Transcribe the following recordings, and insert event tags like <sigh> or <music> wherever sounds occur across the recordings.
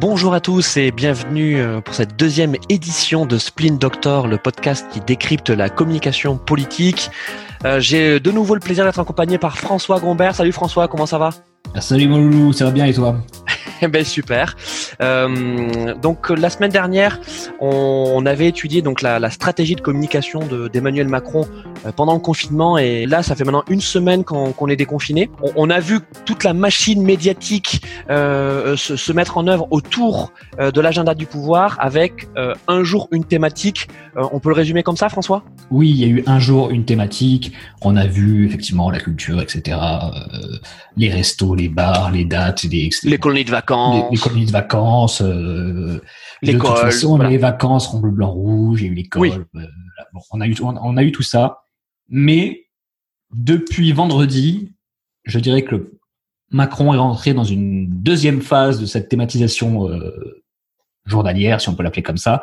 Bonjour à tous et bienvenue euh, pour cette deuxième édition de Splin Doctor, le podcast qui décrypte la communication politique. Euh, J'ai de nouveau le plaisir d'être accompagné par François Gombert. Salut François, comment ça va? Ah, Salut mon ça va bien et toi? <laughs> ben super. Euh, donc la semaine dernière, on, on avait étudié donc la, la stratégie de communication de- d'Emmanuel Macron euh, pendant le confinement et là, ça fait maintenant une semaine qu'on est déconfiné. On, on a vu toute la machine médiatique euh, se, se mettre en œuvre autour euh, de l'agenda du pouvoir avec euh, un jour une thématique. Euh, on peut le résumer comme ça, François? Oui, il y a eu un jour une thématique, on a vu effectivement la culture, etc., euh, les restos, les bars, les dates, les, Les colonies de vacances. Les, les colonies de vacances, euh, de L'école, toute façon, voilà. les vacances seront bleu, blanc, rouge, il y a eu l'école, Oui. euh. Bon, on, a eu, on, on a eu tout ça, mais depuis vendredi, je dirais que Macron est rentré dans une deuxième phase de cette thématisation euh, journalière, si on peut l'appeler comme ça,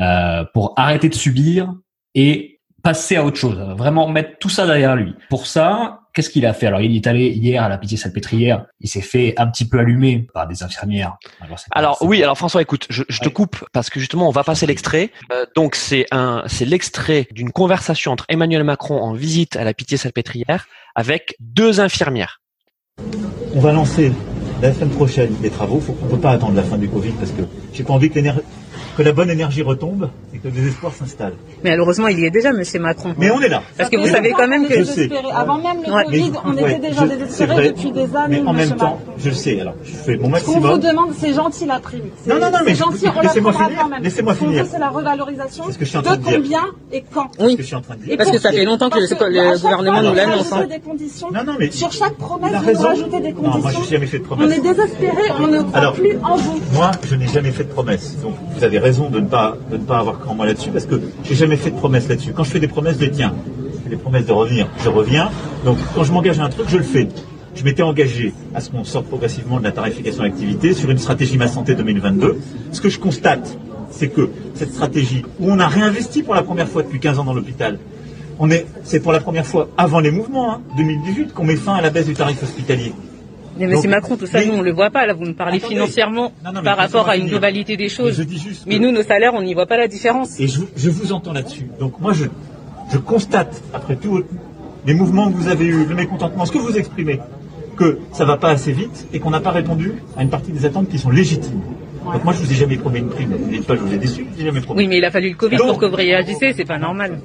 euh, pour arrêter de subir et passer à autre chose, vraiment mettre tout ça derrière lui. Pour ça, qu'est-ce qu'il a fait? Alors, il est allé hier à la Pitié-Salpêtrière, il s'est fait un petit peu allumer par des infirmières. Alors, oui, pas- alors François, écoute, je, je te coupe parce que justement on va passer l'extrait. Euh, donc c'est un, c'est l'extrait d'une conversation entre Emmanuel Macron en visite à la Pitié-Salpêtrière avec deux infirmières. On va lancer la semaine prochaine les travaux. Faut, on ne peut pas attendre la fin du Covid parce que j'ai pas envie que, l'éner- que la bonne énergie retombe et que le désespoir s'installe. Mais malheureusement, il y est déjà, Monsieur Macron. Mais on est là. Parce que vous savez on- quand même que... Je sais. Avant même le Ouais. Covid, Mais- on ouais, était déjà je- désespérés depuis des années. Mais en même temps, Macron. je le sais. Alors, je fais mon Ce qu'on vous maximum. demande, c'est gentil la prime. Non, non, non, mais c'est je- gentil, on la laissez-moi prendra finir. quand même. Laissez-moi Ce qu'on finir. veut, c'est la revalorisation. C'est ce que je suis en de train de dire. combien et quand Oui, que je suis en train de dire. Et Parce que ça fait longtemps que le- gouvernement nous l'annonce, hein. des conditions. Non, non, mais Sur chaque promesse, vous rajoutez des Non, moi, conditions. j'ai jamais fait de on promesse. est désespérés, on ne croit Alors, plus en vous. Moi, je n'ai jamais fait de promesse. Donc, vous avez raison de ne pas, avoir cran moi là-dessus parce que j'ai jamais fait de promesse là-dessus. Quand je fais des promesses, je les tiens. Je fais des promesses de revenir, je reviens. Donc, quand je m'engage à un truc, je le fais. Je m'étais engagé à ce qu'on sorte progressivement de la tarification d'activité sur une stratégie Ma Santé 2022. Ce que je constate, c'est que cette stratégie, où on a réinvesti pour la première fois depuis 15 ans dans l'hôpital, on est, c'est pour la première fois avant les mouvements, hein, 2018, qu'on met fin à la baisse du tarif hospitalier. Mais Monsieur Donc, Macron, tout ça, mais- nous, on le voit pas. Là, vous me parlez Attendez. financièrement Non, non, mais par rapport à une globalité des choses. Mais que- nous, nos salaires, on n'y voit pas la différence. Et je, vous- je vous entends là-dessus. Donc moi, je, je constate, après tout, les mouvements que vous avez eus, le mécontentement, ce que vous exprimez, que ça va pas assez vite et qu'on n'a pas répondu à une partie des attentes qui sont légitimes. Donc moi, je vous ai jamais promis une prime. Vous dites pas, je vous ai déçu, je vous ai jamais promis. Oui, mais il a fallu le Covid Donc- pour que vous réagissiez, c'est pas normal.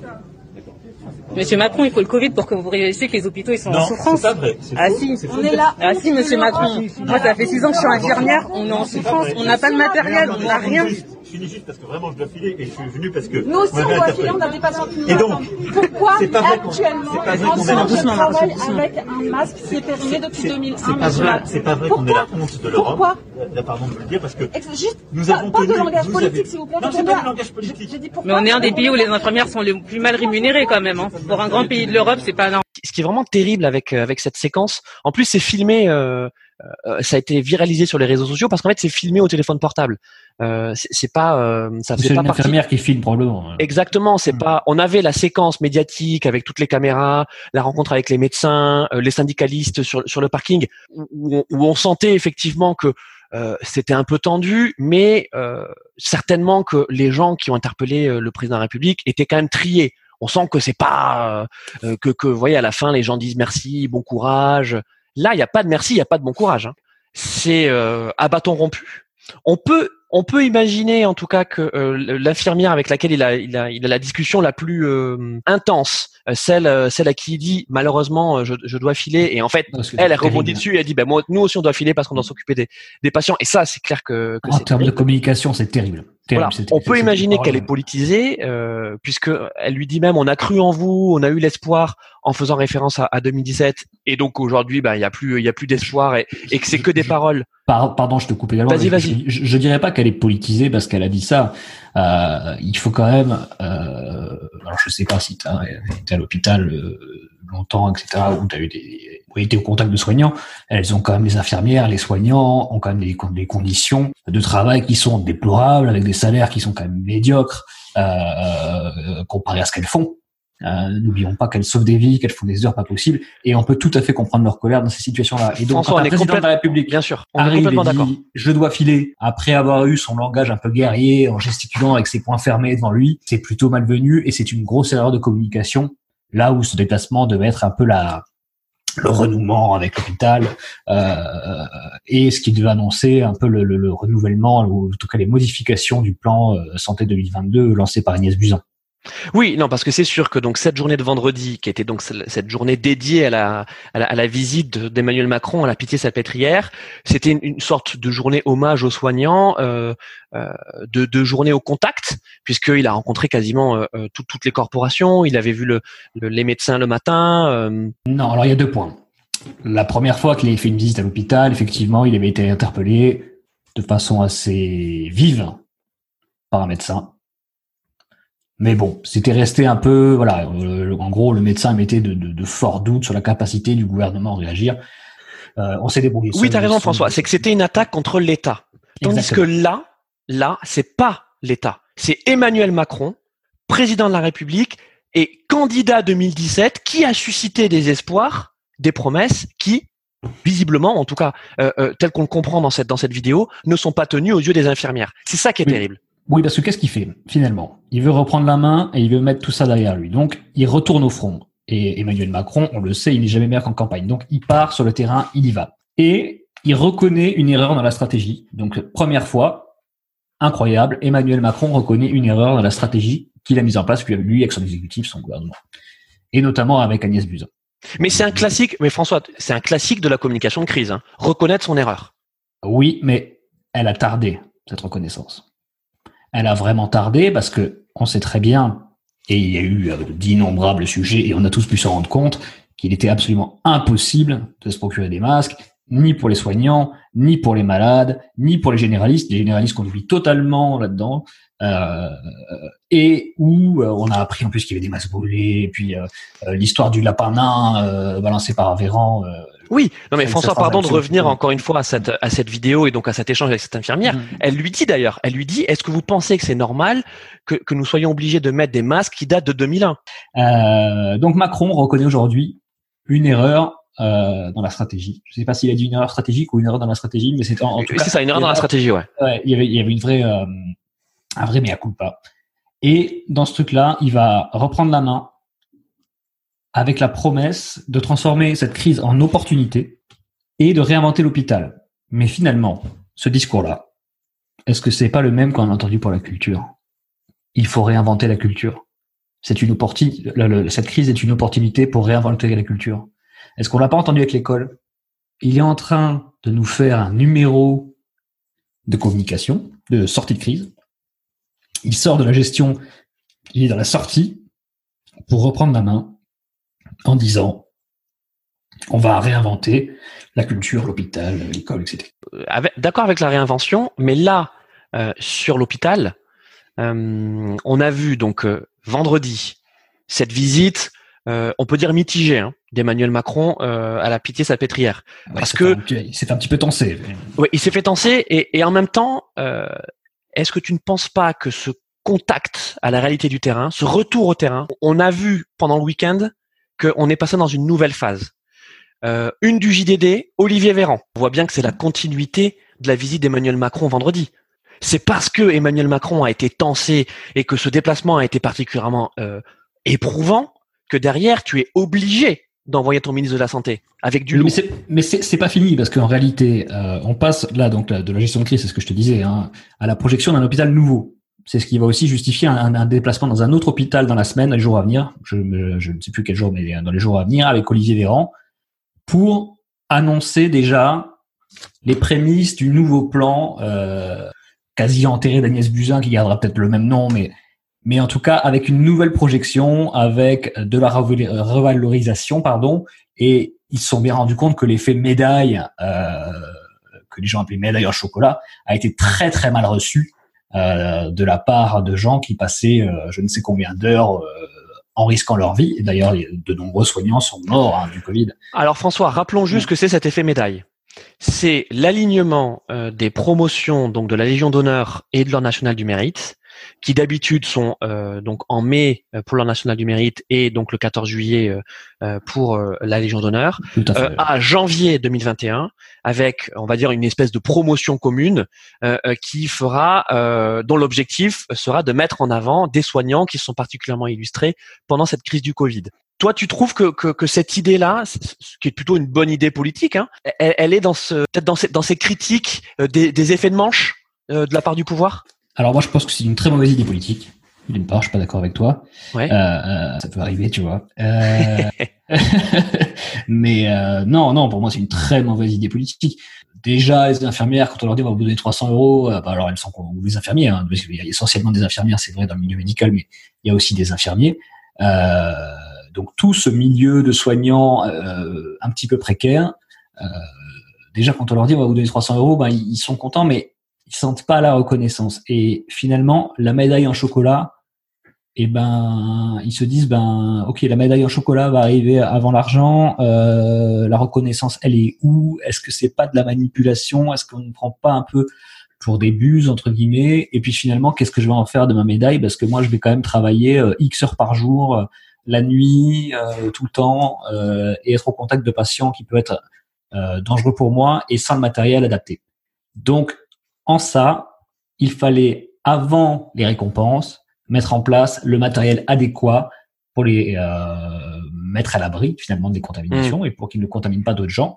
Monsieur Macron, il faut le Covid pour que vous réalisiez que les hôpitaux, ils sont non, en souffrance. c'est pas vrai. Ah faux, si. On est là. Ah si, Monsieur Macron. Moi, ça fait six ans que je suis infirmière, on est en souffrance, on n'a pas de matériel, on n'a rien. Je finis juste parce que vraiment je dois filer et je suis venu parce que. Nous aussi, on doit filer, on patients qui nous Et donc. Pourquoi c'est pas actuellement, c'est pas vrai en qu'on est train là- de Doucement, travaille doucement. avec un masque qui est périmé depuis C'est 2001, c'est pas vrai, c'est pas vrai qu'on est la honte de l'Europe. Pourquoi Là, pardon de vous le dire parce que Juste, Nous pas, avons pas de langage politique, s'il vous plaît. Non, c'est pas du langage politique. Mais on est un des pays où les infirmières sont les plus mal rémunérées quand même. Hein. Pour un grand pays de l'Europe, c'est pas normal. Ce qui est vraiment terrible avec euh, avec cette séquence, en plus c'est filmé, euh, ça a été viralisé sur les réseaux sociaux parce qu'en fait c'est filmé au téléphone portable. Euh, c'est pas, euh, ça C'est une partie. infirmière qui filme probablement. hein. Exactement, c'est Hmm. pas. On avait la séquence médiatique avec toutes les caméras, la rencontre avec les médecins, euh, les syndicalistes sur sur le parking, où, où on, où on sentait effectivement que euh, c'était un peu tendu, mais euh, certainement que les gens qui ont interpellé euh, le président de la République étaient quand même triés. On sent que c'est pas euh, euh, que que vous voyez à la fin les gens disent merci, bon courage. Là, il n'y a pas de merci, il n'y a pas de bon courage. hein. C'est euh, à bâton rompu. On peut on peut imaginer en tout cas que euh, l'infirmière avec laquelle il a, il a, il a la discussion la plus euh, intense, euh, celle, euh, celle à qui il dit malheureusement euh, je, je dois filer et en fait elle, elle rebondit dessus et elle dit ben moi nous aussi on doit filer parce qu'on doit s'occuper des, des patients et ça c'est clair que, que En termes de communication, c'est terrible. Voilà. Terrible, c'est- On peut imaginer qu'elle est politisée, euh, puisque elle lui dit même on a cru en vous, on a eu l'espoir en faisant référence à, à 2017, et donc aujourd'hui ben il y a plus il y a plus d'espoir et, et que c'est que des paroles. Par- pardon, je te coupe également. Vas-y, vas-y. Je, je, je dirais pas qu'elle est politisée parce qu'elle a dit ça. Euh, il faut quand même. Euh, alors, je sais pas si tu été à l'hôpital euh, longtemps, etc., ou tu as eu des, ou été au contact de soignants. Elles ont quand même les infirmières, les soignants ont quand même des, des conditions de travail qui sont déplorables, avec des salaires qui sont quand même médiocres euh, comparés à ce qu'elles font. Euh, N'oublions pas qu'elles sauvent des vies, qu'elles font des heures pas possibles, et on peut tout à fait comprendre leur colère dans ces situations-là. Et donc, François, quand on est président de la République Bien sûr, on est arrive et complètement d'accord. je dois filer après avoir eu son langage un peu guerrier en gesticulant avec ses poings fermés devant lui, c'est plutôt malvenu et c'est une grosse erreur de communication. Là où ce déplacement devait être un peu la le renouement avec l'hôpital euh, et ce qui devait annoncer un peu le, le- le renouvellement ou en tout cas les modifications du plan euh, santé 2022 lancé par Agnès Buzyn. Oui, non, parce que c'est sûr que donc cette journée de vendredi, qui était donc cette journée dédiée à la, à la, visite de- d'Emmanuel Macron à la Pitié-Salpêtrière, c'était une, sorte de journée hommage aux soignants, euh, euh, de, de journée au contact, puisqu'il a rencontré quasiment euh, euh, tout- toutes les corporations, il avait vu le, le- les médecins le matin. Non, alors il y a deux points. La première fois qu'il avait fait une visite à l'hôpital, effectivement, il avait été interpellé de façon assez vive par un médecin. Mais bon, c'était resté un peu, voilà, euh, en gros, le médecin mettait de, de- de forts doutes sur la capacité du gouvernement à réagir. Euh, on s'est débrouillé. Oui, seul, tu as raison. François. C'est que c'était une attaque contre l'État. Tandis Exactement. que là, là, c'est pas l'État. C'est Emmanuel Macron, président de la République et candidat 2017, qui a suscité des espoirs, des promesses qui, visiblement, en tout cas, euh, euh, tel qu'on le comprend dans cette dans cette vidéo, ne sont pas tenues aux yeux des infirmières. C'est ça qui est Oui. terrible. Oui, parce que qu'est-ce qu'il fait finalement? Il veut reprendre la main et il veut mettre tout ça derrière lui. Donc, il retourne au front. Et Emmanuel Macron, on le sait, il n'est jamais meilleur qu'en campagne. Donc, il part sur le terrain, il y va. Et il reconnaît une erreur dans la stratégie. Donc, première fois, incroyable, Emmanuel Macron reconnaît une erreur dans la stratégie qu'il a mise en place, lui, avec son exécutif, son gouvernement. Et notamment avec Agnès Buzyn. Mais c'est un classique. Mais François, c'est un classique de la communication de crise. hein. Reconnaître son erreur. Oui, mais elle a tardé, cette reconnaissance. Elle a vraiment tardé parce que on sait très bien, et il y a eu euh, d'innombrables sujets, et on a tous pu s'en rendre compte, qu'il était absolument impossible de se procurer des masques, ni pour les soignants, ni pour les malades, ni pour les généralistes, les généralistes qu'on oublie totalement là-dedans, euh, et où euh, on a appris en plus qu'il y avait des masques brûlés, et puis euh, euh, l'histoire du lapin nain balancé par Véran. Oui. Non, mais François, pardon de revenir encore une fois à cette à cette vidéo et donc à cet échange avec cette infirmière. Elle lui dit d'ailleurs, elle lui dit, est-ce que vous pensez que c'est normal que, que nous soyons obligés de mettre des masques qui datent de 2001 Euh, donc Macron reconnaît aujourd'hui une erreur euh, dans la stratégie. Je ne sais pas s'il a dit une erreur stratégique ou une erreur dans la stratégie, mais c'est en, en tout cas C'est ça, une erreur dans la stratégie, ouais. ouais, il y avait il y avait une vraie euh, un vrai mea culpa. Et dans ce truc-là, il va reprendre la main avec la promesse de transformer cette crise en opportunité et de réinventer l'hôpital. Mais finalement, ce discours-là, est-ce que c'est pas le même qu'on a entendu pour la culture? Il faut réinventer la culture. C'est une opportunité. Cette crise est une opportunité pour réinventer la culture. Est-ce qu'on l'a pas entendu avec l'école? Il est en train de nous faire un numéro de communication, de sortie de crise. Il sort de la gestion, il est dans la sortie pour reprendre la main en disant on va réinventer la culture, l'hôpital, l'école, etc. Avec- D'accord avec la réinvention, mais là, euh, sur l'hôpital, euh, on a vu donc euh, vendredi cette visite, euh, on peut dire mitigée, hein, d'Emmanuel Macron euh, à la Pitié-Salpêtrière. Parce c'est que- un il s'est fait un petit peu tenser. Ouais, il s'est fait tenser et, et en même temps, euh, est-ce que tu ne penses pas que ce contact à la réalité du terrain, ce retour au terrain, on a vu pendant le week-end qu'on est passé dans une nouvelle phase. Euh, une du JDD, Olivier Véran. On voit bien que c'est la continuité de la visite d'Emmanuel Macron vendredi. C'est parce que Emmanuel Macron a été tensé et que ce déplacement a été particulièrement euh, éprouvant que derrière tu es obligé d'envoyer ton ministre de la Santé avec du c'est mais c'est c'est pas fini parce qu'en réalité, euh, on passe là donc là, de la gestion de crise, c'est ce que je te disais, hein, à la projection d'un hôpital nouveau. C'est ce qui va aussi justifier un, déplacement dans un autre hôpital dans la semaine, les jours à venir. Je, ne sais plus quel jour, mais dans les jours à venir, avec Olivier Véran, pour annoncer déjà les prémices du nouveau plan euh, quasi enterré d'Agnès Buzyn, qui gardera peut-être le même nom, mais en tout cas avec une nouvelle projection, avec de la reval- revalorisation, pardon, et ils se sont bien rendus compte que l'effet médaille, euh, que les gens appelaient médaille en chocolat, a été très très mal reçu euh, de la part de gens qui passaient euh, je ne sais combien d'heures euh, en risquant leur vie. Et d'ailleurs, de nombreux soignants sont morts hein, du Covid. Alors François, rappelons juste que c'est cet effet médaille. C'est l'alignement euh, des promotions donc de la Légion d'honneur et de l'ordre national du mérite qui d'habitude sont euh, donc en mai euh, pour l'ordre national du mérite et donc le 14 juillet euh, pour la Légion d'honneur, à janvier 2021 avec, on va dire, une espèce de promotion commune qui fera, dont l'objectif sera de mettre en avant des soignants qui sont particulièrement illustrés pendant cette crise du Covid. Toi, tu trouves que, que, que cette idée-là, qui est plutôt une bonne idée politique, hein, elle, elle est dans ce, peut-être dans ces, dans ces critiques des, des effets de manche euh, de la part du pouvoir? Alors moi, je pense que c'est une très mauvaise idée politique. D'une part, je suis pas d'accord avec toi. Ouais. Euh, euh, ça peut arriver, tu vois. Euh, <laughs> <laughs> mais euh, non, non, pour moi, c'est une très mauvaise idée politique. Déjà, les infirmières, quand on leur dit on va vous donner 300 euros, euh, bah, alors elles sont ou les infirmières, hein, parce qu'il y a essentiellement des infirmières, c'est vrai dans le milieu médical, mais il y a aussi des infirmiers. Euh, donc tout ce milieu de soignants euh, un petit peu précaire, euh, déjà quand on leur dit on va vous donner 300 euros, ben, ils ils sont contents, mais ils sentent pas la reconnaissance. Et finalement, la médaille en chocolat, et ben, ils se disent ben, ok, la médaille en chocolat va arriver avant l'argent. euh, la reconnaissance, elle est où? Est-ce que c'est pas de la manipulation? Est-ce qu'on ne prend pas un peu pour des buses entre guillemets? Et puis finalement, qu'est-ce que je vais en faire de ma médaille? Parce que moi, je vais quand même travailler euh, x heures par jour, euh, la nuit, euh, tout le temps, et être au contact de patients qui peut être dangereux pour moi et sans le matériel adapté. Donc, en ça, il fallait, avant les récompenses, mettre en place le matériel adéquat pour les euh, mettre à l'abri finalement des contaminations et pour qu'ils ne contaminent pas d'autres gens,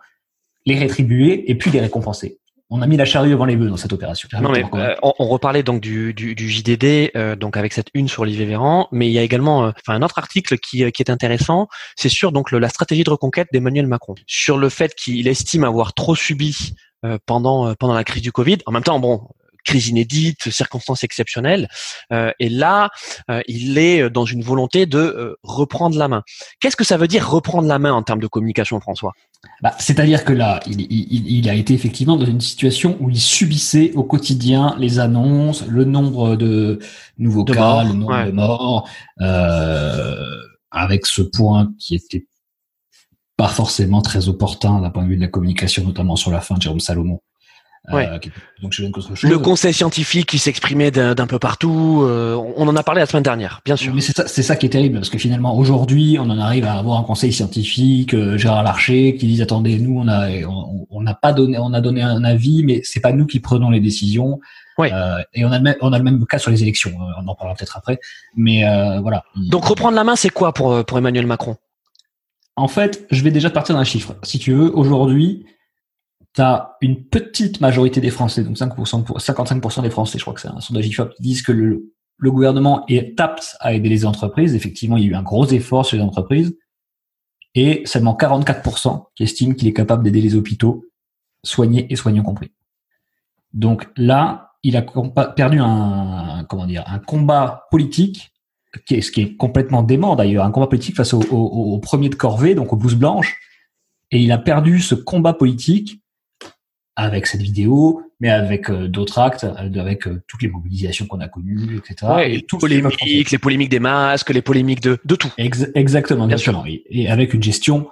les rétribuer et puis les récompenser. On a mis la charrue avant les bœufs dans cette opération. Non mais euh, on, on reparlait donc du, du, du JDD, euh, donc avec cette une sur Olivier Véran, mais il y a également, euh, un autre article qui, euh, qui est intéressant, c'est sur donc le- la stratégie de reconquête d'Emmanuel Macron, sur le fait qu'il estime avoir trop subi euh, pendant euh, pendant la crise du Covid. En même temps, bon, crise inédite, circonstances exceptionnelles, euh, et là, euh, il est dans une volonté de euh, reprendre la main. Qu'est-ce que ça veut dire reprendre la main en termes de communication, François? Bah, C'est-à-dire que là, il, il- il a été effectivement dans une situation où il subissait au quotidien les annonces, le nombre de nouveaux De cas, morts, le nombre ouais. de morts, euh, avec ce point qui était pas forcément très opportun d'un point de vue de la communication, notamment sur la fin de Jérôme Salomon. Euh, qui donc chose. Le conseil scientifique qui s'exprimait d'un peu partout, euh, on en a parlé la semaine dernière, bien sûr. Mais c'est ça, ça qui est terrible parce que finalement aujourd'hui on en arrive à avoir un conseil scientifique, euh, Gérard Larcher qui dit attendez nous on a on n'a pas donné on a donné un avis mais c'est pas nous qui prenons les décisions. Ouais. Euh, et on a le même on a le même cas sur les élections. euh, On en parlera peut-être après. Mais euh, voilà. Donc reprendre la main, c'est quoi pour, euh, pour Emmanuel Macron? En fait, je vais déjà partir d'un chiffre. Si tu veux, aujourd'hui, tu as une petite majorité des Français, donc 5%, pour- 55% des Français, je crois que c'est un sondage IFOP, qui disent que le, gouvernement est apte à aider les entreprises. Effectivement, il y a eu un gros effort sur les entreprises. Et seulement 44% qui estiment qu'il est capable d'aider les hôpitaux, soignés et soignants compris. Donc là, il a perdu un, comment dire, un combat politique ce qui est complètement dément d'ailleurs, un combat politique face au, au, au premier de corvée, donc aux blouses blanches, et il a perdu ce combat politique avec cette vidéo, mais avec euh, d'autres actes, euh, avec euh, toutes les mobilisations qu'on a connues, etc. Ouais, et tout polémiques, les polémiques des masques, les polémiques de, de tout. Ex- exactement, Bien exactement. Et, et avec une gestion,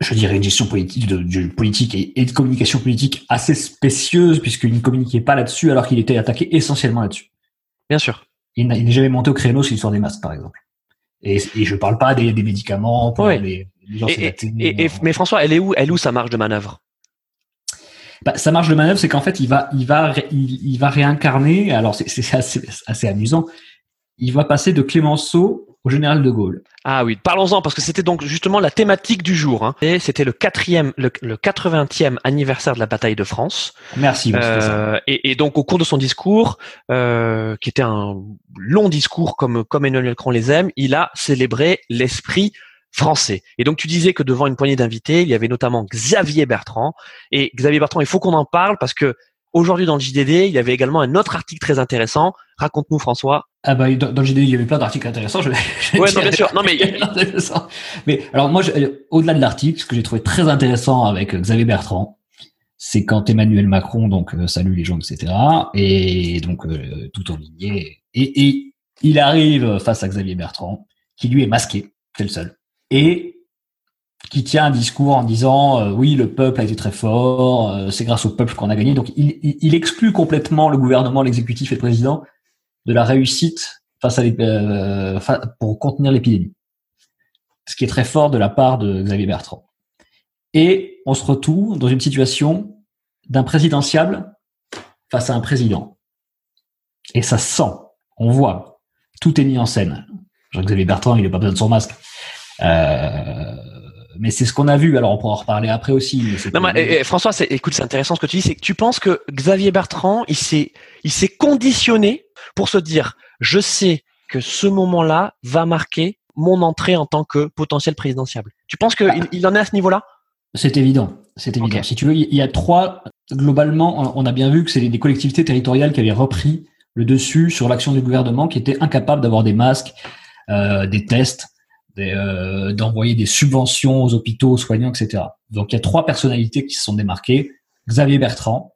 je dirais une gestion politique, de, de politique et, et de communication politique assez spécieuse, puisqu'il ne communiquait pas là-dessus alors qu'il était attaqué essentiellement là-dessus. Bien sûr. Il n'est jamais monté au créneau sur l'histoire des masques, par exemple. Et, et je parle pas des, des médicaments pour Ouais. les, les gens Et, sédatés, et- et- mais François, elle est où, elle est où sa marge de manœuvre? Bah, sa marge de manœuvre, c'est qu'en fait, il va, il va, il, il va réincarner. Alors, c'est assez, assez amusant. Il va passer de Clémenceau au général de Gaulle. Ah oui, parlons-en parce que c'était donc justement la thématique du jour. Hein. Et c'était le quatrième, le, le 80e anniversaire de la bataille de France. Merci. Euh, et, et donc au cours de son discours, euh, qui était un long discours comme comme Emmanuel Macron les aime, il a célébré l'esprit français. Et donc tu disais que devant une poignée d'invités, il y avait notamment Xavier Bertrand. Et Xavier Bertrand, il faut qu'on en parle parce que aujourd'hui dans le JDD, il y avait également un autre article très intéressant. Raconte-nous François. Ah bah dans, dans le JDI, il y avait plein d'articles intéressants. Je, Ouais, non, bien sûr. Non, mais- <laughs> mais alors moi, euh, au-delà de l'article, ce que j'ai trouvé très intéressant avec euh, Xavier Bertrand, c'est quand Emmanuel Macron donc euh, salue les gens, etc. Et donc euh, tout en lignée. Et, et il arrive face à Xavier Bertrand, qui lui est masqué, c'est le seul. Et qui tient un discours en disant euh, oui, le peuple a été très fort, euh, c'est grâce au peuple qu'on a gagné. Donc il, il, exclut complètement le gouvernement, l'exécutif et le président de la réussite face à euh, pour contenir l'épidémie. Ce qui est très fort de la part de Xavier Bertrand. Et on se retrouve dans une situation d'un présidentiable face à un président. Et ça se sent, on voit, tout est mis en scène. Jean-Xavier Bertrand, il n'a pas besoin de son masque. Euh, mais c'est ce qu'on a vu. Alors on pourra en reparler après aussi. mais Non, mais, eh, eh, François, écoute, c'est intéressant ce que tu dis. C'est que tu penses que Xavier Bertrand, il s'est, il s'est conditionné pour se dire, je sais que ce moment-là va marquer mon entrée en tant que potentiel présidentiable. Tu penses qu'il il il en est à ce niveau-là? C'est évident. C'est évident. Si tu veux, il y a trois. Globalement, on- a bien vu que c'est des collectivités territoriales qui avaient repris le dessus sur l'action du gouvernement, qui étaient incapables d'avoir des masques, euh, des tests, d'envoyer des subventions aux hôpitaux, aux soignants, etc. Donc il y a trois personnalités qui se sont démarquées Xavier Bertrand,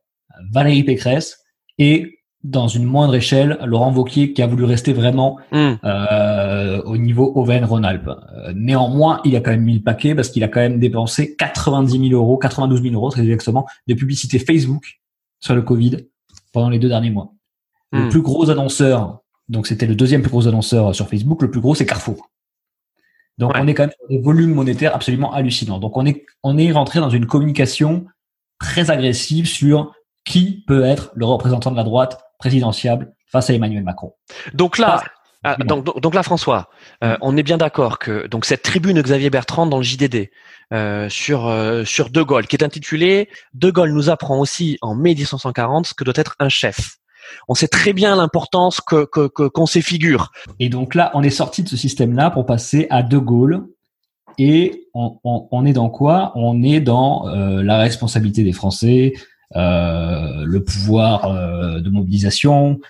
Valérie Pécresse et dans une moindre échelle, Laurent Wauquiez qui a voulu rester vraiment Hmm. euh, au niveau Auvergne-Rhône-Alpes. Euh, néanmoins, il a quand même mis le paquet parce qu'il a quand même dépensé 90 000 euros, 92 000 euros très exactement, de publicité Facebook sur le Covid pendant les deux derniers mois. Le Hmm. plus gros annonceur, donc c'était le deuxième plus gros annonceur sur Facebook, le plus gros c'est Carrefour. Donc Ouais. on est quand même sur des volumes monétaires absolument hallucinants. Donc on est on est rentré dans une communication très agressive sur qui peut être le représentant de la droite présidentiable face à Emmanuel Macron. Donc là, Ah, ah, donc, donc- donc là, François, euh, on est bien d'accord que donc cette tribune de Xavier Bertrand dans le JDD euh, sur euh, sur De Gaulle, qui est intitulée De Gaulle nous apprend aussi en mai 1940 ce que doit être un chef. On sait très bien l'importance que que- que- qu'on s'effigure. Et donc là, on est sorti de ce système-là pour passer à De Gaulle. Et on, on- on est dans quoi? On est dans euh, la responsabilité des Français, euh, le pouvoir euh, de mobilisation,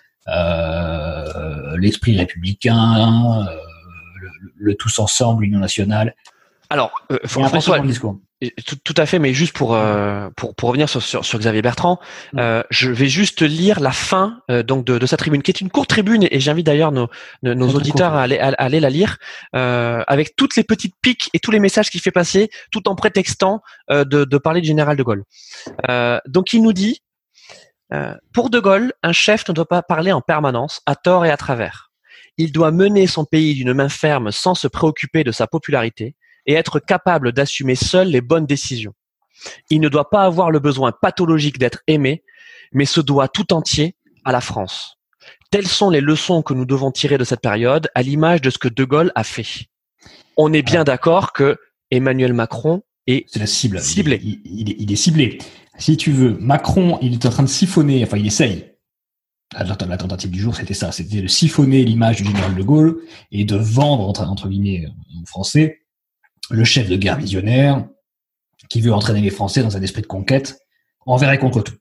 l'esprit républicain, le, le tous ensemble, l'union nationale. Alors, François, discours. Tout, tout à fait, mais juste pour euh, pour, pour revenir sur, sur, sur Xavier Bertrand, Mm. euh, je vais juste lire la fin euh, donc de, de sa tribune, qui est une courte tribune, et j'invite d'ailleurs nos, auditeurs à aller, à, à aller la lire, avec toutes les petites piques et tous les messages qu'il fait passer, tout en prétextant de, de parler du général de Gaulle. Donc il nous dit, pour de Gaulle, un chef ne doit pas parler en permanence, à tort et à travers. Il doit mener son pays d'une main ferme sans se préoccuper de sa popularité et être capable d'assumer seul les bonnes décisions. Il ne doit pas avoir le besoin pathologique d'être aimé, mais se doit tout entier à la France. Telles sont les leçons que nous devons tirer de cette période, à l'image de ce que De Gaulle a fait. On est bien d'accord que Emmanuel Macron est C'est la cible. Ciblé. Il, il- il est, ciblé. Si tu veux, Macron, il est en train de siphonner, enfin il essaye. La, tentative du jour, c'était ça, c'était de siphonner l'image du général de Gaulle et de vendre, entre, entre guillemets, euh, aux Français, le chef de guerre visionnaire qui veut entraîner les Français dans un esprit de conquête envers et contre tout.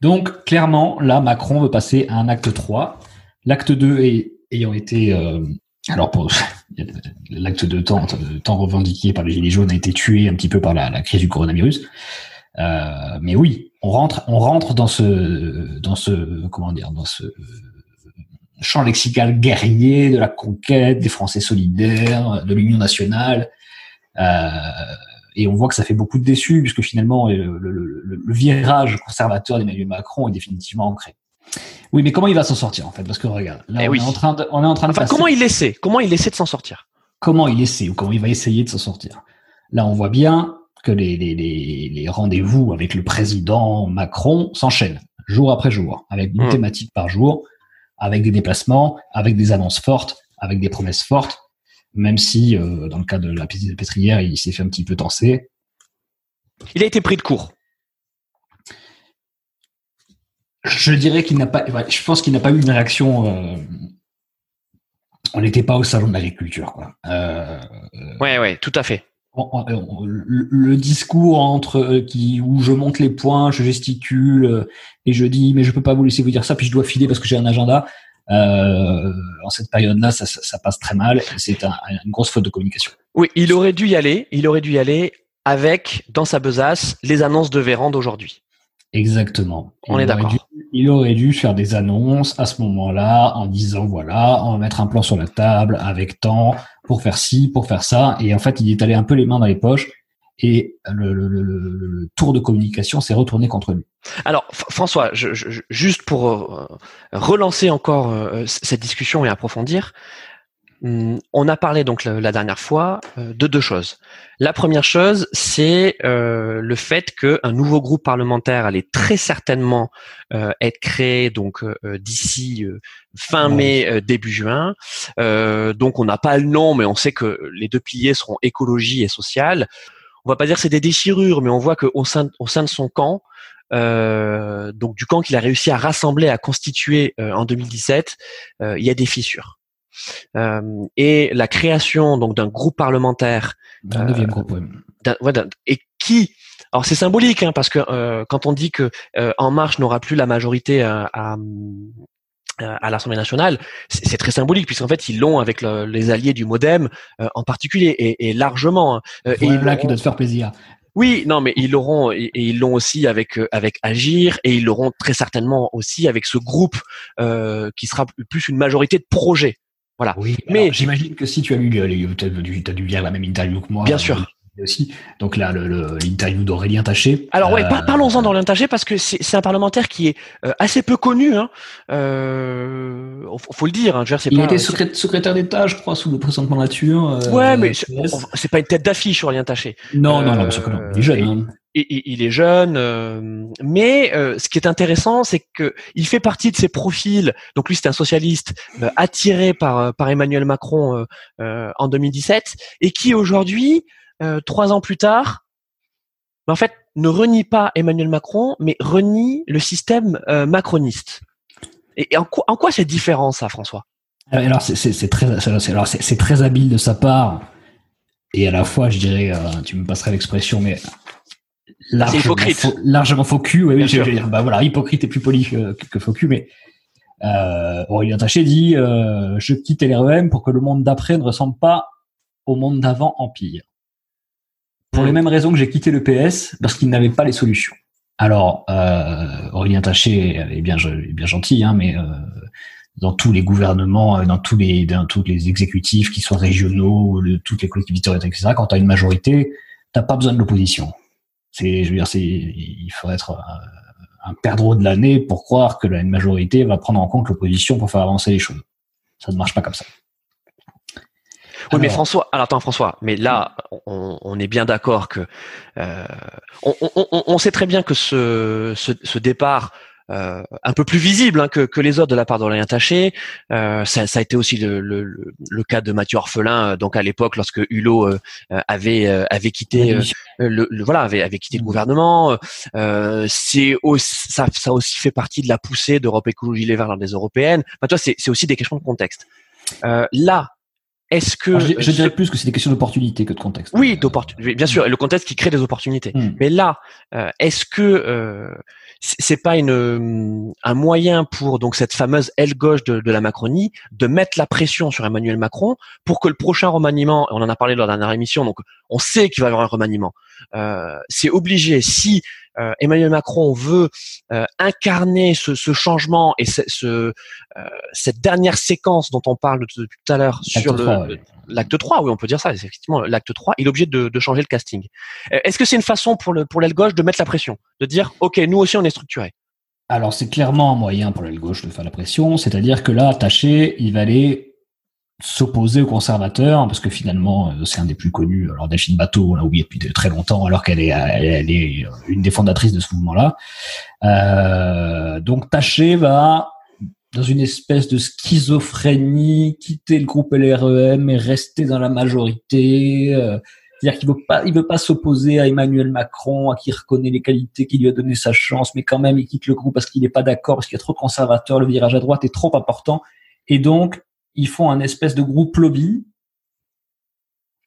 Donc, clairement, là, Macron veut passer à un acte 3. L'acte 2 est- ayant été... euh, alors, pour <laughs> l'acte de temps, temps revendiqué par les Gilets jaunes a été tué un petit peu par la, la crise du coronavirus. Euh, mais oui, on rentre, on rentre dans ce, dans ce, comment dire, dans ce champ lexical guerrier de la conquête, des Français solidaires, de l'Union nationale. Euh, et on voit que ça fait beaucoup de déçus, puisque finalement, le, le- le- le virage conservateur d'Emmanuel Macron est définitivement ancré. Oui, mais comment il va s'en sortir en fait? Parce que regarde, là, Eh on, oui. est en train de, on est en train de Enfin, passer- comment il essaie? Comment il essaie de s'en sortir? Comment il essaie ou comment il va essayer de s'en sortir? Là, on voit bien que les, les, les, les rendez-vous avec le président Macron s'enchaînent jour après jour, avec une Hmm. thématique par jour, avec des déplacements, avec des annonces fortes, avec des promesses fortes, même si, euh, dans le cas de la pétrière, il s'est fait un petit peu tenser. Il a été pris de court. Je dirais qu'il n'a pas, je pense qu'il n'a pas eu une réaction. euh, on n'était pas au salon de l'agriculture, quoi. Euh, Ouais, ouais, tout à fait. Le, discours entre euh, qui où je monte les points, je gesticule euh, et je dis mais je peux pas vous laisser vous dire ça puis je dois filer parce que j'ai un agenda. Euh, en cette période-là, ça, passe très mal. C'est un- une grosse faute de communication. Oui, il aurait dû y aller. Il aurait dû y aller avec, dans sa besace, les annonces de Véran d'aujourd'hui. Exactement. On Il est d'accord. Il aurait dû faire des annonces à ce moment-là en disant voilà, on va mettre un plan sur la table avec temps pour faire ci, pour faire ça. Et en fait, il est allé un peu les mains dans les poches et le, le- le- le- tour de communication s'est retourné contre lui. Alors, François, je, je- juste pour euh, relancer encore euh, cette discussion et approfondir, on a parlé donc la, dernière fois euh, de deux choses. La première chose, c'est euh, le fait qu'un nouveau groupe parlementaire allait très certainement euh, être créé donc d'ici fin mai début juin. Donc on n'a pas le nom, mais on sait que les deux piliers seront écologie et social. On va pas dire que c'est des déchirures, mais on voit qu'au sein, au sein de son camp, euh, donc du camp qu'il a réussi à rassembler, à constituer euh, en 2017, euh, il y a des fissures. Euh, et la création donc d'un groupe parlementaire neuvième groupe, d'un- ouais, d'un- et qui alors c'est symbolique hein, parce que euh, quand on dit que euh, En Marche n'aura plus la majorité euh, à, à, à l'Assemblée nationale, c'est très symbolique puisqu'en fait ils l'ont avec le- les alliés du MoDem euh, en particulier et, et largement. hein. Euh, et ils l'auront- qui doit te faire plaisir. oui, non, mais ils l'auront et, et ils l'ont aussi avec euh, avec Agir et ils l'auront très certainement aussi avec ce groupe euh, qui sera plus une majorité de projets. Voilà. Oui, Mais- j'imagine que si tu as lu, tu as, dû lire la même interview que moi. Bien euh, sûr. Aussi. Donc là, l'interview d'Aurélien Taché. Alors ouais, euh, par- parlons-en dans Taché parce que c'est c'est un parlementaire qui est euh, assez peu connu. Hein. Euh, faut, le dire. Hein, je veux dire, c'est Il pas- était c'est- secré- secrétaire d'État, je crois, sous le présentement nature. euh, Ouais, mais c'est c'est pas une tête d'affiche sur Lien Taché. Non, non, Euh, non, bien sûr que non. Il est jeune. Il, est jeune, euh, mais euh, ce qui est intéressant, c'est que il fait partie de ces profils. Donc lui, c'est un socialiste euh, attiré par Emmanuel Macron en 2017 et qui aujourd'hui, trois ans plus tard, ben, en fait, ne renie pas Emmanuel Macron, mais renie le système macroniste. Et, en, quoi, en quoi c'est différent, ça, François? Alors, c'est- très, alors, c'est très habile de sa part. Et à la fois, je dirais, tu me passerais l'expression, mais largement, hypocrite. faux, largement faux cul. Oui, oui, je- sûr. je- bah voilà, hypocrite est plus poli que, que, faux cul, mais euh, Aurélien Taché dit euh, Je quitte LREM pour que le monde d'après ne ressemble pas au monde d'avant Empire. Pour Mm. les mêmes raisons que j'ai quitté le PS, parce qu'il n'avait pas les solutions. Alors, euh, Aurélien Taché est bien, est bien gentil, hein, mais euh, dans tous les gouvernements, dans tous les, dans tous les exécutifs, qui soient régionaux, le- toutes les collectivités etc., quand tu as une majorité, t'as pas besoin de l'opposition. C'est, je veux dire, c'est, il faut être un, un perdreau de l'année pour croire que la majorité va prendre en compte l'opposition pour faire avancer les choses. Ça ne marche pas comme ça. Oui, mais François, alors attends François, mais là, on, on est bien d'accord que euh, on, on- on- on sait très bien que ce, ce, ce départ euh, un peu plus visible hein, que, que les autres de la part d'Aurélien Taché, euh, ça, ça a été aussi le, le, le- cas de Mathieu Orphelin, euh, donc à l'époque lorsque Hulot euh, euh, avait euh, avait quitté euh, le, le- voilà avait, avait quitté le Mm. gouvernement. Euh, c'est aussi, ça, ça a aussi fait partie de la poussée d'Europe Écologie Les Verts dans des européennes. Enfin, toi, c'est c'est aussi des questions de contexte. Euh, là, est-ce que Alors, je, dirais plus que c'est des questions d'opportunité que de contexte. oui, Euh, d'opportunité, bien sûr, et le contexte qui crée des opportunités. hmm. Mais là, euh, est-ce que euh, c'est pas une, un moyen pour donc cette fameuse aile gauche de, de la Macronie de mettre la pression sur Emmanuel Macron pour que le prochain remaniement, on en a parlé lors de la dernière émission, donc on sait qu'il va y avoir un remaniement. Euh, c'est obligé. Si euh, Emmanuel Macron veut euh, incarner ce, ce changement et ce, ce, euh, cette dernière séquence dont on parle depuis tout à l'heure sur ouais. l'acte 3, oui, on peut dire ça, effectivement, l'acte 3, il est obligé de, de changer le casting. Est-ce que c'est une façon pour le pour l'aile gauche de mettre la pression, de dire OK, nous aussi on est structuré. Alors, c'est clairement un moyen pour l'aile gauche de faire la pression, c'est-à-dire que là, Taché, il va aller s'opposer aux conservateurs, parce que finalement, euh, c'est un des plus connus. Alors, Delphine Bateau, on l'a oublié depuis très longtemps, alors qu'elle est, elle, elle est une des fondatrices de ce mouvement-là. Euh, donc, Taché va, dans une espèce de schizophrénie, quitter le groupe LREM et rester dans la majorité. euh, c'est-à-dire qu'il veut pas, il veut pas s'opposer à Emmanuel Macron, à qui reconnaît les qualités, qui lui a donné sa chance, mais quand même il quitte le groupe parce qu'il n'est pas d'accord, parce qu'il a trop de conservateurs, le virage à droite est trop important, et donc ils font un espèce de groupe lobby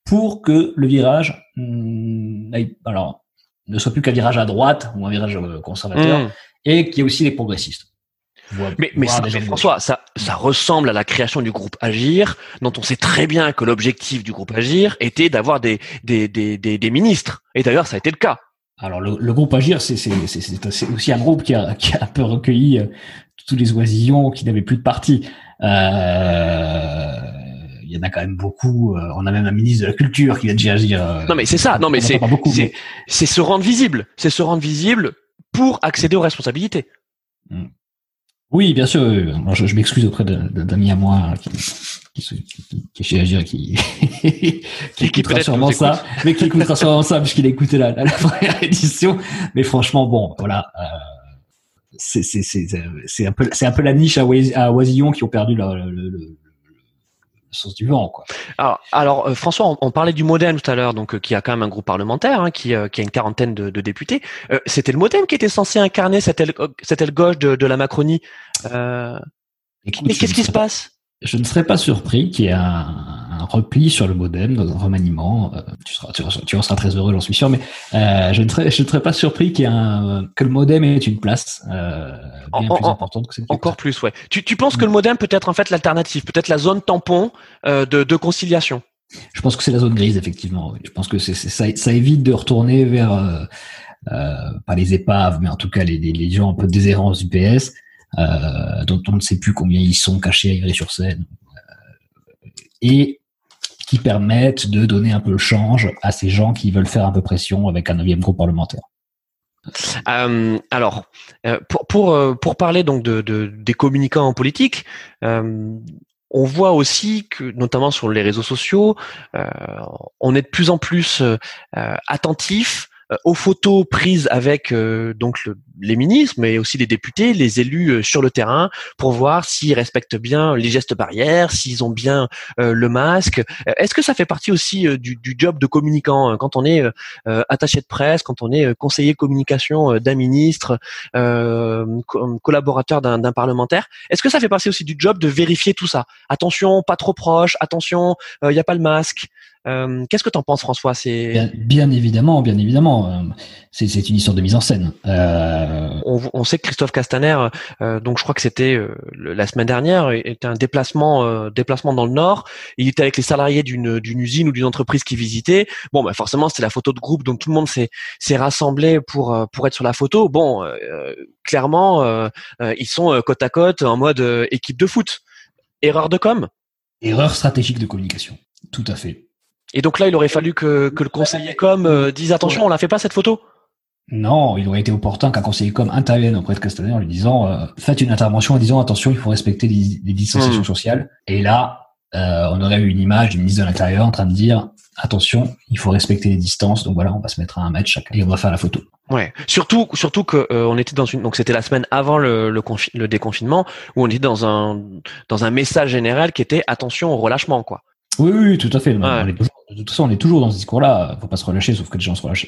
pour que le virage, hmm, aille- alors, ne soit plus qu'un virage à droite ou un virage euh, conservateur, Mmh. et qu'il y ait aussi des progressistes. Mais, ça- mais. François, ça, ça ressemble à la création du groupe Agir, dont on sait très bien que l'objectif du groupe Agir était d'avoir des, des, des, des, des ministres. Et d'ailleurs, ça a été le cas. Alors le, le groupe Agir, c'est aussi un groupe qui a, qui a un peu recueilli euh, tous les oisillons qui n'avaient plus de parti. Euh, Il y en a quand même beaucoup. euh, on a même un ministre de la Culture qui vient de Agir. euh, Non mais c'est ça. Non mais c'est c'est se rendre visible. C'est se rendre visible pour accéder aux responsabilités. Oui, bien sûr. alors, je je m'excuse auprès d'amis à moi qui, qui, qui- qui est chez Agir, qui, qui, qui <laughs> écoutera sûrement ça, mais qui écoutera sûrement ça puisqu'il a écouté la, la, la première <laughs> édition. Mais franchement, bon, voilà, euh, c'est c'est un peu c'est un peu la niche à, Ois- à Oisillon qui ont perdu le, le, le, le- sens du vent, quoi. Alors, alors euh, François, on, on parlait du MoDem tout à l'heure, donc euh, qui a quand même un groupe parlementaire, hein, qui, euh, qui a une quarantaine de, de députés. Euh, C'était le MoDem qui était censé incarner cette aile, cette aile gauche de, de la Macronie. Euh, Écoute, mais qu'est-ce qui se passe? Je ne serais pas surpris qu'il y ait un, un repli sur le modem dans un remaniement. Euh, tu, seras, tu, tu en seras très heureux, j'en suis sûr. Mais euh, je, ne serais, je ne serais pas surpris qu'il y un, que le modem ait une place euh, bien En- plus en- importante que Encore plus, ouais. Tu, tu penses que le MoDem peut être en fait l'alternative, peut-être la zone tampon euh, de, de conciliation? Je pense que c'est la zone grise, effectivement. oui. Je pense que c'est, ça, ça évite de retourner vers pas les épaves, mais en tout cas les, les, les gens un peu déshérents du PS, euh, dont on ne sait plus combien ils sont cachés à Ivry-sur-Seine, euh, et qui permettent de donner un peu le change à ces gens qui veulent faire un peu pression avec un neuvième groupe parlementaire. Euh, alors, euh, pour pour euh, pour parler donc de, de des communicants en politique, on voit aussi que, notamment sur les réseaux sociaux, on est de plus en plus attentif aux photos prises avec euh, donc le- les ministres, mais aussi les députés, les élus euh, sur le terrain, pour voir s'ils respectent bien les gestes barrières, s'ils ont bien euh, le masque. Euh, Est-ce que ça fait partie aussi euh, du, job de communicant hein, quand on est euh, euh, attaché de presse, quand on est euh, conseiller communication euh, d'un ministre, euh, co- collaborateur d'un d'un parlementaire. Est-ce que ça fait partie aussi du job de vérifier tout ça? Attention, pas trop proche. Attention, il n'y a pas le masque. Euh, Qu'est-ce que t'en penses, François? C'est Bien, bien évidemment, bien évidemment, euh, c'est, c'est une histoire de mise en scène. Euh, on, on sait que Christophe Castaner, euh, donc je crois que c'était euh, la semaine dernière, était un déplacement, euh, déplacement dans le Nord. Il était avec les salariés d'une d'une usine ou d'une entreprise qu'il visitait. Bon, bah forcément, c'était la photo de groupe, donc tout le monde s'est s'est rassemblé pour euh, pour être sur la photo. Bon, euh, clairement, euh, euh, ils sont euh, côte à côte en mode euh, équipe de foot. Erreur de com? erreur stratégique de communication. Tout à fait. Et donc là, il aurait fallu que, que le conseiller com euh, dise attention, on la fait pas cette photo. Non, il aurait été opportun qu'un conseiller com intervienne auprès de Castaner en lui disant euh, faites une intervention en disant attention, il faut respecter les, les distanciations Hmm. sociales. Et là, euh, on aurait eu une image du ministre de l'Intérieur en train de dire attention, il faut respecter les distances. Donc voilà, on va se mettre à un mètre chacun et on va faire la photo. Ouais. Surtout, surtout que euh, on était dans une, donc c'était la semaine avant le le, confi- le déconfinement où on était dans un dans un message général qui était attention au relâchement quoi. Oui, oui, tout à fait. On est toujours- de toute façon, on est toujours dans ce discours-là. Faut pas se relâcher, sauf que les gens se relâchent.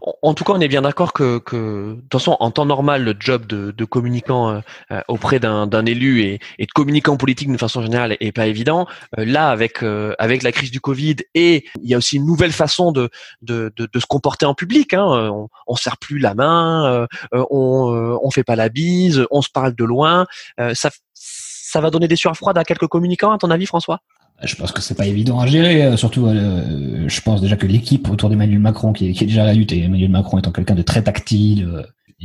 En, en tout cas, on est bien d'accord que que de toute façon en temps normal le job de, de communicant euh, euh, auprès d'un élu et, et de communicant politique d'une façon générale est pas évident. Euh, là, avec euh, avec la crise du Covid et il y a aussi une nouvelle façon de de de, de se comporter en public. Hein. Euh, On, on serre plus la main, euh, on euh, on fait pas la bise, on se parle de loin. Euh, ça ça va donner des sueurs froides à quelques communicants, à ton avis, François? Je pense que c'est pas évident à gérer. euh, Surtout, euh, je pense déjà que l'équipe autour d'Emmanuel Macron, qui est, déjà réduite, et Emmanuel Macron étant quelqu'un de très tactile, euh,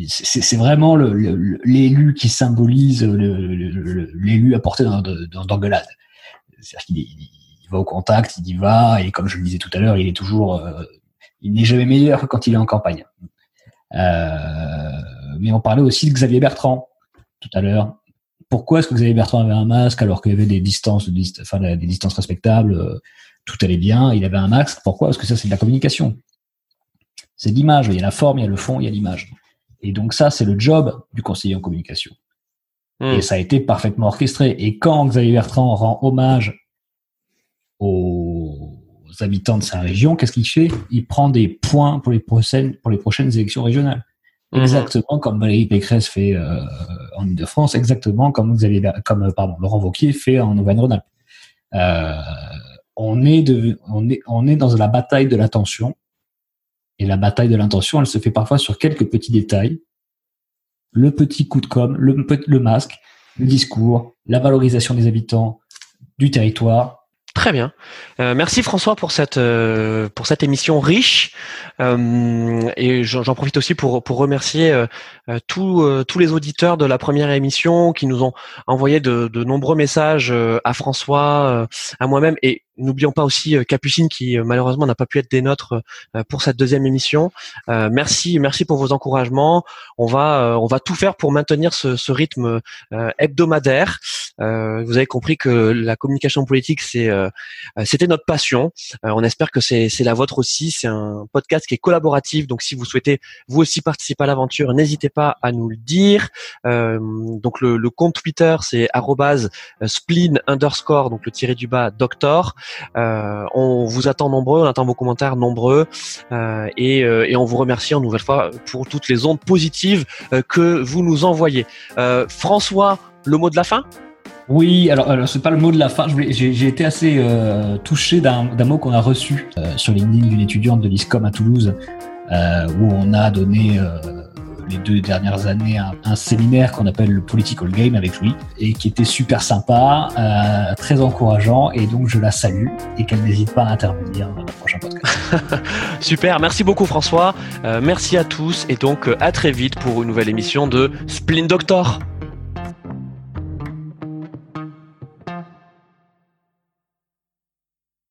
c'est vraiment l'élu qui symbolise l'élu à portée d'engueulade. C'est-à-dire qu'il il va au contact, il y va, et comme je le disais tout à l'heure, il est toujours, euh, il n'est jamais meilleur que quand il est en campagne. Euh, mais on parlait aussi de Xavier Bertrand tout à l'heure. Pourquoi est-ce que Xavier Bertrand avait un masque alors qu'il y avait des distances, enfin, des distances respectables, euh, tout allait bien, il avait un masque. Pourquoi? Parce que ça, c'est de la communication. C'est de l'image. Il y a la forme, il y a le fond, il y a l'image. Et donc ça, c'est le job du conseiller en communication. Hmm. Et ça a été parfaitement orchestré. Et quand Xavier Bertrand rend hommage aux habitants de sa région, qu'est-ce qu'il fait? Il prend des points pour les prochaines, pour les prochaines élections régionales. Mhm. Exactement comme Valérie Pécresse fait euh, en Ile-de-France, exactement comme Xavier, Ber- comme euh, pardon, Laurent Wauquiez fait en Auvergne-Rhône-Alpes. Euh, on est de, on est, on est dans la bataille de l'attention. Et la bataille de l'intention, elle se fait parfois sur quelques petits détails. Le petit coup de com, le, le masque, le discours, la valorisation des habitants, du territoire. Très bien. Euh, merci François pour cette euh, pour cette émission riche. Euh, et j'en profite aussi pour pour remercier euh, euh, tous euh, tous les auditeurs de la première émission qui nous ont envoyé de, de nombreux messages à François, à moi-même et n'oublions pas aussi Capucine qui malheureusement n'a pas pu être des nôtres pour cette deuxième émission. Merci merci pour vos encouragements. On va on va tout faire pour maintenir ce, ce rythme hebdomadaire. Euh, vous avez compris que la communication politique c'est euh, euh, c'était notre passion. Euh, on espère que c'est la vôtre aussi. C'est un podcast qui est collaboratif. Donc si vous souhaitez vous aussi participer à l'aventure, n'hésitez pas à nous le dire. Euh, donc le, le compte Twitter c'est arrobase spleen underscore donc le tiré du bas doctor. Euh, on vous attend nombreux, on attend vos commentaires nombreux euh, et, euh, et on vous remercie en nouvelle fois pour toutes les ondes positives euh, que vous nous envoyez. Euh, François, le mot de la fin? Oui, alors, alors c'est pas le mot de la fin. J'ai été assez euh, touché d'un mot qu'on a reçu euh, sur LinkedIn d'une étudiante de l'ISCOM à Toulouse, euh, où on a donné euh, les deux dernières années un, un séminaire qu'on appelle le Political Game avec lui, et qui était super sympa, euh, très encourageant, et donc je la salue, et qu'elle n'hésite pas à intervenir dans le prochain podcast. <laughs> Super, merci beaucoup François, Euh, merci à tous et donc à très vite pour une nouvelle émission de Spleen Doctor.